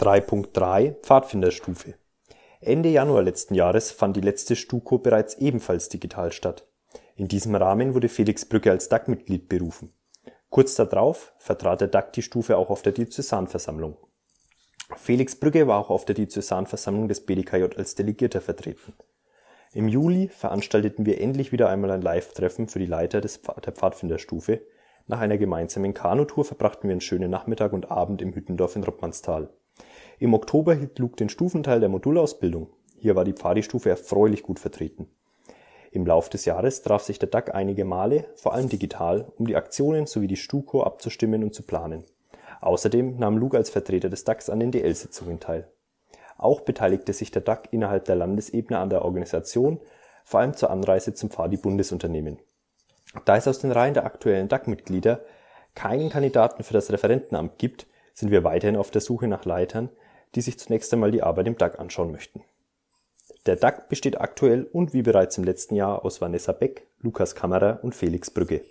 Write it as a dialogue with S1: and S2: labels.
S1: 3.3 Pfadfinderstufe Ende Januar letzten Jahres fand die letzte STUKO bereits ebenfalls digital statt. In diesem Rahmen wurde Felix Brügge als DAK-Mitglied berufen. Kurz darauf vertrat der DAK die Stufe auch auf der Diözesanversammlung. Felix Brügge war auch auf der Diözesanversammlung des BDKJ als Delegierter vertreten. Im Juli veranstalteten wir endlich wieder einmal ein Live-Treffen für die Leiter des der Pfadfinderstufe. Nach einer gemeinsamen Kanutour verbrachten wir einen schönen Nachmittag und Abend im Hüttendorf in Rottmannsthal. Im Oktober hielt Luke den Stufenteil der Modulausbildung. Hier war die Pfadi-Stufe erfreulich gut vertreten. Im Lauf des Jahres traf sich der DAG einige Male, vor allem digital, um die Aktionen sowie die STUKO abzustimmen und zu planen. Außerdem nahm Luke als Vertreter des DAGs an den DL-Sitzungen teil. Auch beteiligte sich der DAG innerhalb der Landesebene an der Organisation, vor allem zur Anreise zum Pfadi-Bundesunternehmen. Da es aus den Reihen der aktuellen DAG-Mitglieder keinen Kandidaten für das Referentenamt gibt, sind wir weiterhin auf der Suche nach Leitern, die sich zunächst einmal die Arbeit im DAG anschauen möchten. Der DAG besteht aktuell und wie bereits im letzten Jahr aus Vanessa Beck, Lukas Kammerer und Felix Brügge